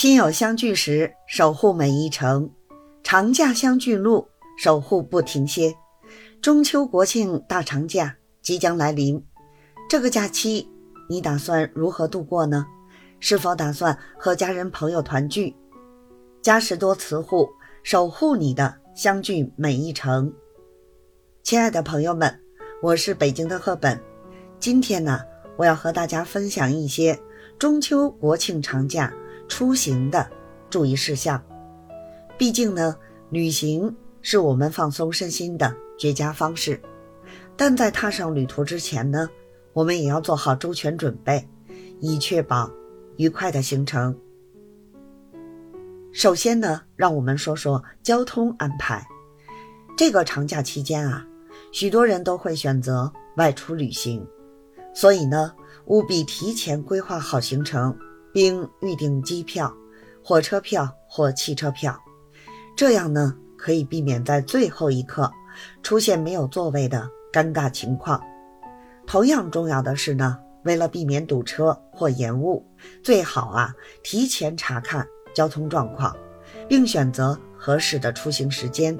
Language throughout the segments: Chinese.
亲友相聚时，守护每一程；长假相聚路，守护不停歇。中秋国庆大长假即将来临，这个假期你打算如何度过呢？是否打算和家人朋友团聚？嘉实多磁护守护你的相聚每一程。亲爱的朋友们，我是北京的赫本，今天呢，我要和大家分享一些中秋国庆长假。出行的注意事项，毕竟呢，旅行是我们放松身心的绝佳方式。但在踏上旅途之前呢，我们也要做好周全准备，以确保愉快的行程。首先呢，让我们说说交通安排。这个长假期间啊，许多人都会选择外出旅行，所以呢，务必提前规划好行程。并预订机票、火车票或汽车票，这样呢可以避免在最后一刻出现没有座位的尴尬情况。同样重要的是呢，为了避免堵车或延误，最好啊提前查看交通状况，并选择合适的出行时间。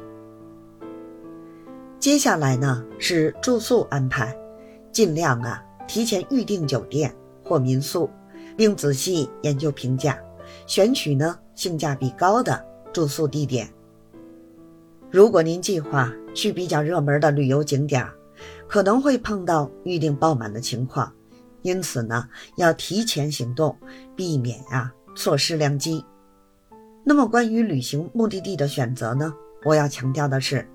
接下来呢是住宿安排，尽量啊提前预订酒店或民宿。并仔细研究评价，选取呢性价比高的住宿地点。如果您计划去比较热门的旅游景点，可能会碰到预订爆满的情况，因此呢要提前行动，避免啊错失良机。那么关于旅行目的地的选择呢，我要强调的是，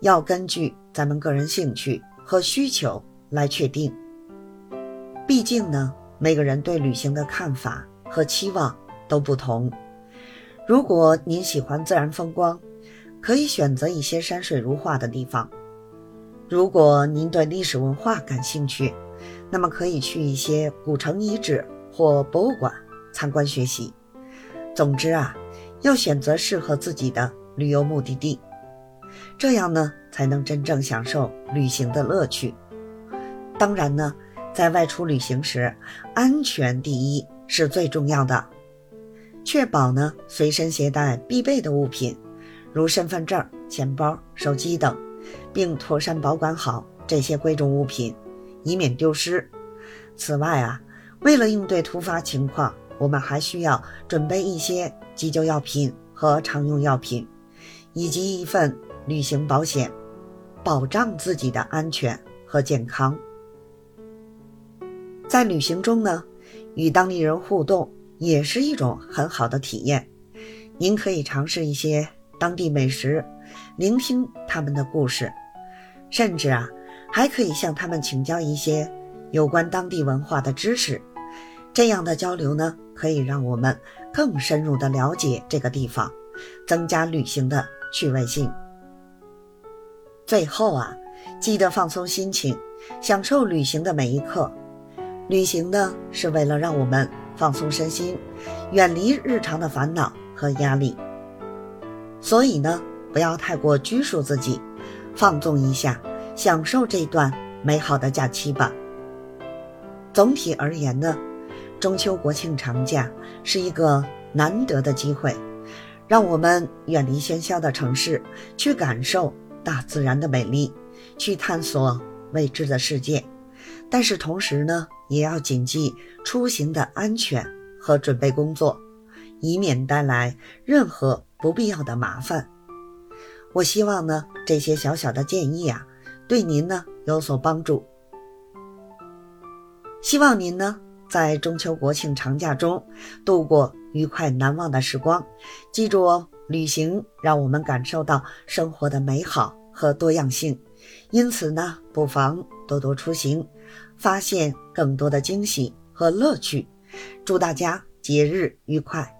要根据咱们个人兴趣和需求来确定。毕竟呢。每个人对旅行的看法和期望都不同。如果您喜欢自然风光，可以选择一些山水如画的地方；如果您对历史文化感兴趣，那么可以去一些古城遗址或博物馆参观学习。总之啊，要选择适合自己的旅游目的地，这样呢才能真正享受旅行的乐趣。当然呢。在外出旅行时，安全第一是最重要的。确保呢随身携带必备的物品，如身份证、钱包、手机等，并妥善保管好这些贵重物品，以免丢失。此外啊，为了应对突发情况，我们还需要准备一些急救药品和常用药品，以及一份旅行保险，保障自己的安全和健康。在旅行中呢，与当地人互动也是一种很好的体验。您可以尝试一些当地美食，聆听他们的故事，甚至啊，还可以向他们请教一些有关当地文化的知识。这样的交流呢，可以让我们更深入的了解这个地方，增加旅行的趣味性。最后啊，记得放松心情，享受旅行的每一刻。旅行呢，是为了让我们放松身心，远离日常的烦恼和压力。所以呢，不要太过拘束自己，放纵一下，享受这段美好的假期吧。总体而言呢，中秋国庆长假是一个难得的机会，让我们远离喧嚣的城市，去感受大自然的美丽，去探索未知的世界。但是同时呢，也要谨记出行的安全和准备工作，以免带来任何不必要的麻烦。我希望呢，这些小小的建议啊，对您呢有所帮助。希望您呢，在中秋国庆长假中度过愉快难忘的时光。记住哦，旅行让我们感受到生活的美好和多样性，因此呢，不妨多多出行。发现更多的惊喜和乐趣，祝大家节日愉快！